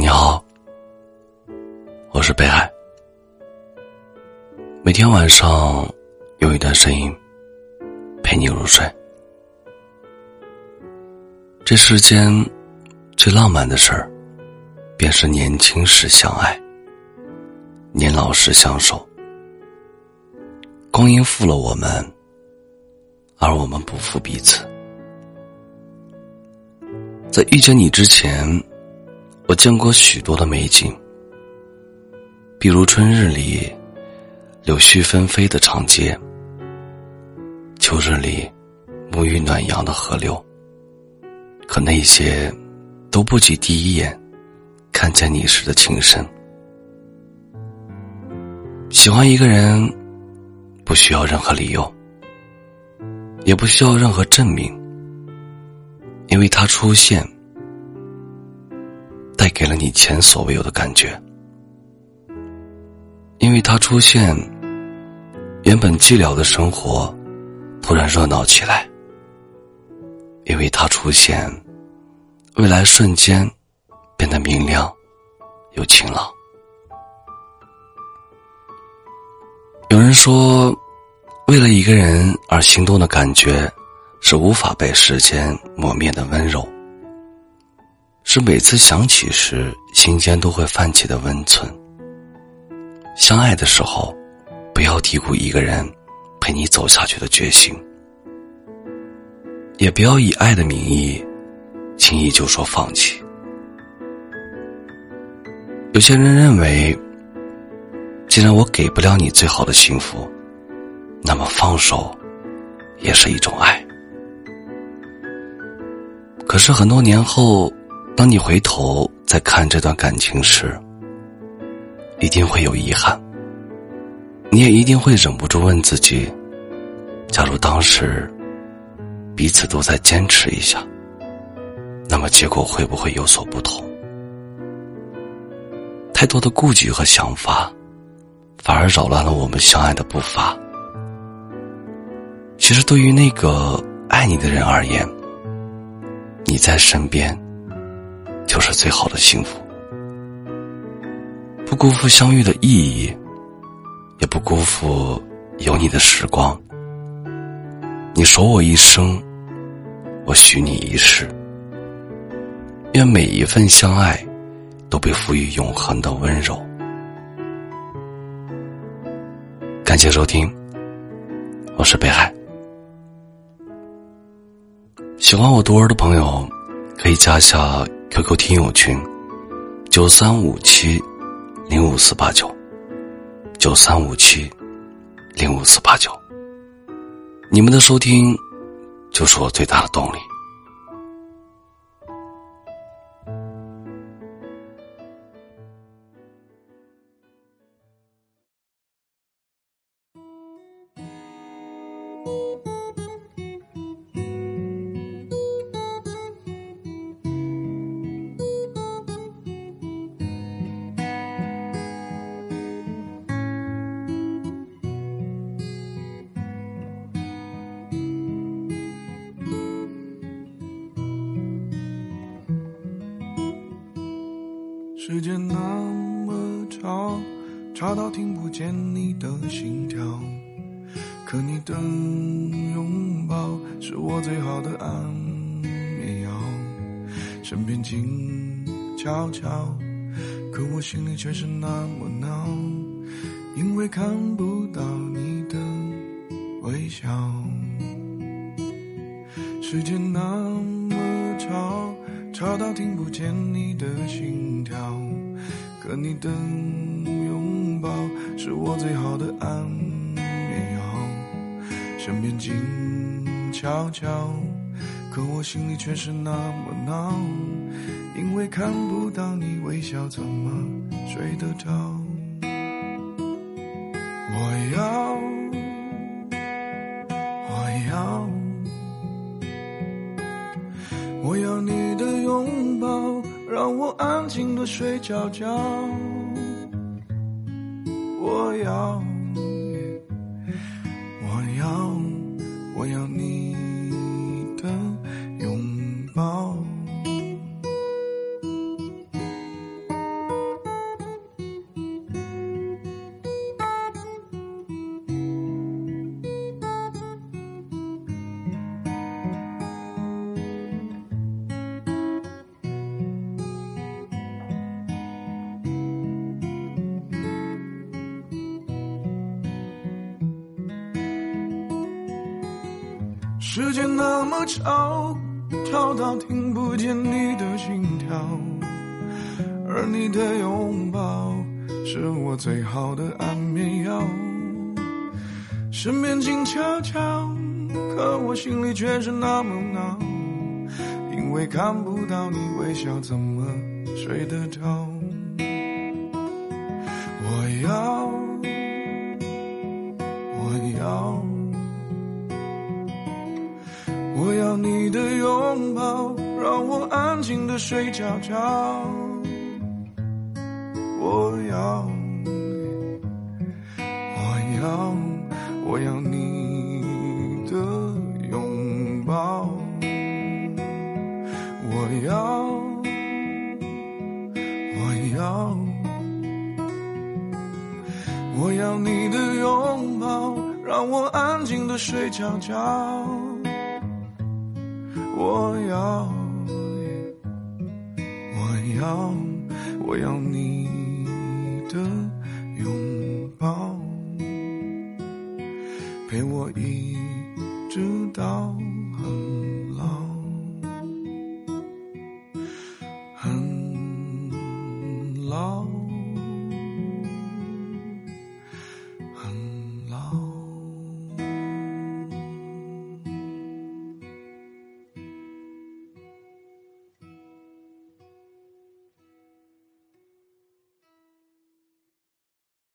你好，我是北海。每天晚上有一段声音陪你入睡。这世间最浪漫的事儿，便是年轻时相爱，年老时相守。光阴负了我们，而我们不负彼此。在遇见你之前，我见过许多的美景，比如春日里柳絮纷飞的长街，秋日里沐浴暖阳的河流。可那些都不及第一眼看见你时的情深。喜欢一个人，不需要任何理由，也不需要任何证明。因为他出现，带给了你前所未有的感觉；因为他出现，原本寂寥的生活突然热闹起来；因为他出现，未来瞬间变得明亮又晴朗。有人说，为了一个人而心动的感觉。是无法被时间磨灭的温柔，是每次想起时心间都会泛起的温存。相爱的时候，不要低估一个人陪你走下去的决心，也不要以爱的名义轻易就说放弃。有些人认为，既然我给不了你最好的幸福，那么放手也是一种爱。可是很多年后，当你回头再看这段感情时，一定会有遗憾。你也一定会忍不住问自己：假如当时彼此都在坚持一下，那么结果会不会有所不同？太多的顾忌和想法，反而扰乱了我们相爱的步伐。其实，对于那个爱你的人而言，你在身边，就是最好的幸福。不辜负相遇的意义，也不辜负有你的时光。你守我一生，我许你一世。愿每一份相爱，都被赋予永恒的温柔。感谢收听，我是北海。喜欢我读文的朋友，可以加下 QQ 听友群：九三五七零五四八九，九三五七零五四八九。你们的收听，就是我最大的动力。时间那么长，长到听不见你的心跳。可你的拥抱是我最好的安眠药。身边静悄悄，可我心里却是那么闹，因为看不到你的微笑。时间那么。吵到听不见你的心跳，可你的拥抱是我最好的安眠药。身边静悄悄，可我心里却是那么闹，因为看不到你微笑，怎么睡得着？我要，我要。我要你拥抱，让我安静的睡觉觉。我要，时间那么长，长到听不见你的心跳，而你的拥抱是我最好的安眠药。身边静悄悄，可我心里却是那么闹，因为看不到你微笑，怎么睡得着？我要，我要。你的拥抱，让我安静的睡觉觉。我要，我要，我要你的拥抱。我要，我要，我要你的拥抱，让我安静的睡觉觉。我要，我要，我要你的拥抱，陪我一直到很